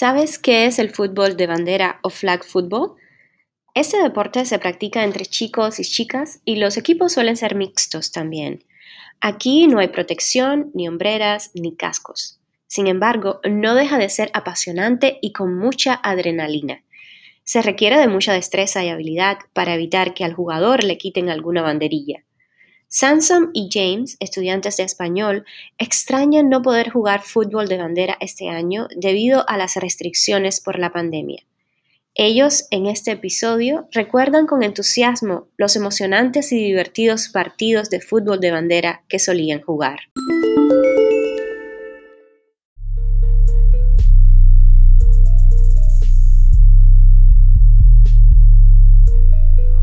¿Sabes qué es el fútbol de bandera o flag football? Este deporte se practica entre chicos y chicas y los equipos suelen ser mixtos también. Aquí no hay protección, ni hombreras, ni cascos. Sin embargo, no deja de ser apasionante y con mucha adrenalina. Se requiere de mucha destreza y habilidad para evitar que al jugador le quiten alguna banderilla. Sansom y James, estudiantes de español, extrañan no poder jugar fútbol de bandera este año debido a las restricciones por la pandemia. Ellos, en este episodio, recuerdan con entusiasmo los emocionantes y divertidos partidos de fútbol de bandera que solían jugar.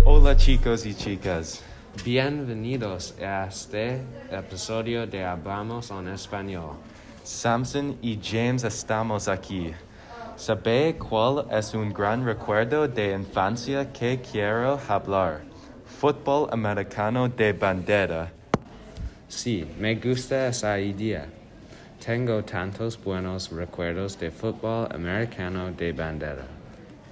Hola chicos y chicas. Bienvenidos a este episodio de Hablamos en Español. Samson y James estamos aquí. ¿Sabe cuál es un gran recuerdo de infancia que quiero hablar? Fútbol americano de bandera. Sí, me gusta esa idea. Tengo tantos buenos recuerdos de fútbol americano de bandera.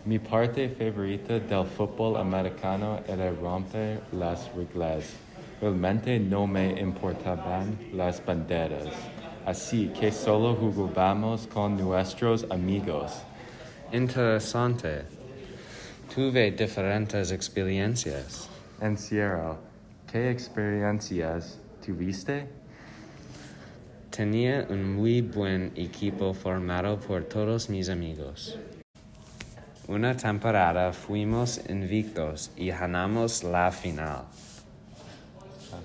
Mi parte favorita del fútbol americano era romper las reglas. Realmente no me importaban las banderas, así que solo jugábamos con nuestros amigos. Interesante. Tuve diferentes experiencias. En serio, ¿qué experiencias tuviste? Tenía un muy buen equipo formado por todos mis amigos. Una temporada fuimos invictos y ganamos la final.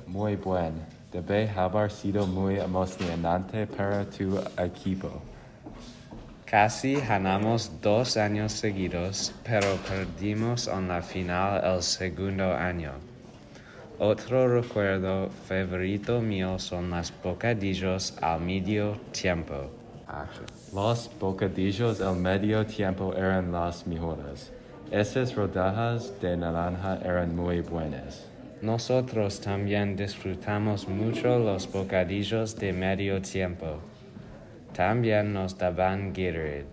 Muy buen. Debe haber sido muy emocionante para tu equipo. Casi ganamos dos años seguidos, pero perdimos en la final el segundo año. Otro recuerdo favorito mío son las bocadillos al medio tiempo. Los bocadillos al medio tiempo eran las mejores. Esas rodajas de naranja eran muy buenas. Nosotros también disfrutamos mucho los bocadillos de medio tiempo. También nos daban Gatorade.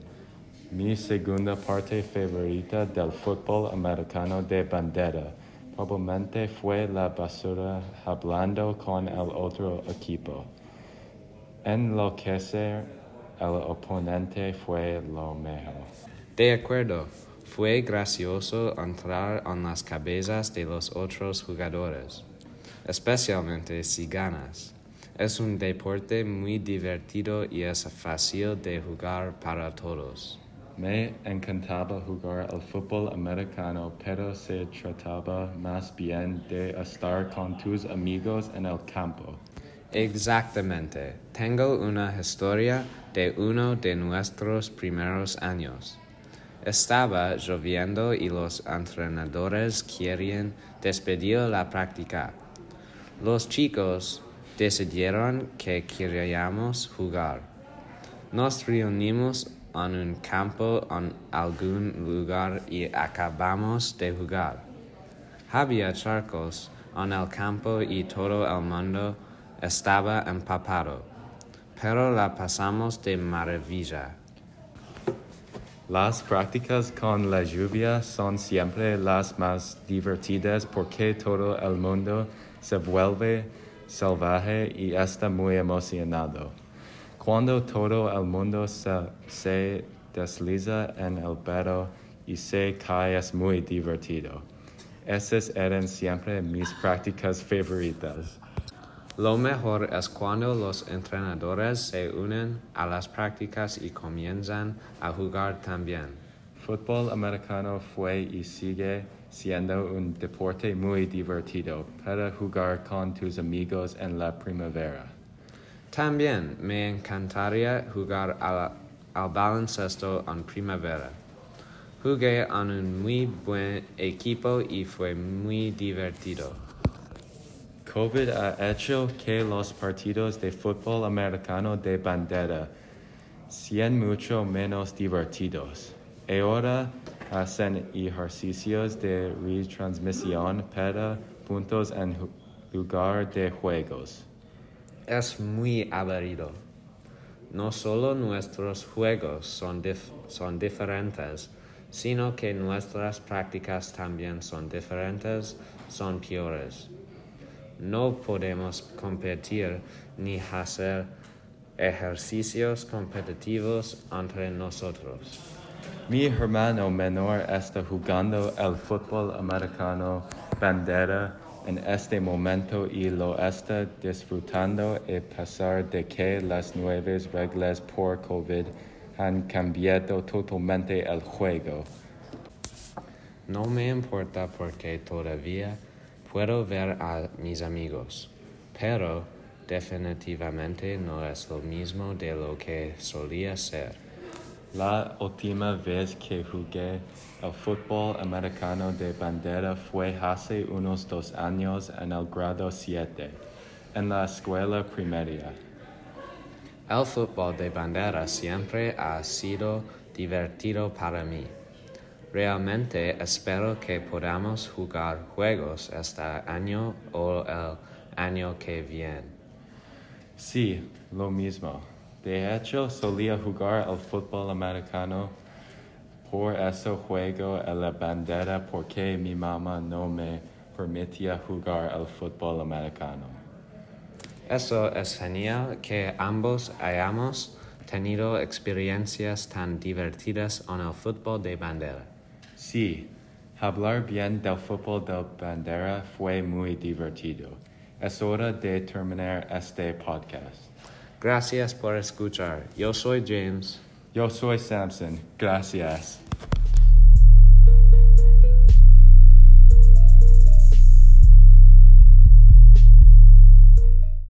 Mi segunda parte favorita del fútbol americano de bandera probablemente fue la basura hablando con el otro equipo. Enloquecer el oponente fue lo mejor. De acuerdo, fue gracioso entrar en las cabezas de los otros jugadores, especialmente si ganas. Es un deporte muy divertido y es fácil de jugar para todos. Me encantaba jugar al fútbol americano, pero se trataba más bien de estar con tus amigos en el campo. Exactamente. Tengo una historia de uno de nuestros primeros años. Estaba lloviendo y los entrenadores querían despedir la práctica. Los chicos decidieron que queríamos jugar. Nos reunimos en un campo en algún lugar y acabamos de jugar. Había charcos en el campo y todo el mundo estaba empapado, pero la pasamos de maravilla. Las prácticas con la lluvia son siempre las más divertidas porque todo el mundo se vuelve salvaje y está muy emocionado. Cuando todo el mundo se, se desliza en el barro y se cae es muy divertido. Esas eran siempre mis prácticas favoritas. Lo mejor es cuando los entrenadores se unen a las prácticas y comienzan a jugar también. Fútbol americano fue y sigue siendo un deporte muy divertido para jugar con tus amigos en la primavera. También me encantaría jugar al, al baloncesto en primavera. Jugué en un muy buen equipo y fue muy divertido. COVID ha hecho que los partidos de fútbol americano de bandera sean mucho menos divertidos. Ahora hacen ejercicios de retransmisión para puntos en lugar de juegos. Es muy aburrido. No solo nuestros juegos son, son diferentes, sino que nuestras prácticas también son diferentes, son peores. No podemos competir ni hacer ejercicios competitivos entre nosotros. Mi hermano menor está jugando el fútbol americano bandera en este momento y lo está disfrutando a pesar de que las nuevas reglas por COVID han cambiado totalmente el juego. No me importa porque todavía puedo ver a mis amigos, pero definitivamente no es lo mismo de lo que solía ser. La última vez que jugué el fútbol americano de bandera fue hace unos dos años en el grado 7, en la escuela primaria. El fútbol de bandera siempre ha sido divertido para mí. Realmente espero que podamos jugar juegos este año o el año que viene. Sí, lo mismo. De hecho, solía jugar el fútbol americano. Por eso juego a la bandera porque mi mamá no me permitía jugar el fútbol americano. Eso es genial que ambos hayamos tenido experiencias tan divertidas en el fútbol de bandera. Sí, hablar bien del fútbol de bandera fue muy divertido. Es hora de terminar este podcast. Gracias por escuchar. Yo soy James. Yo soy Samson. Gracias.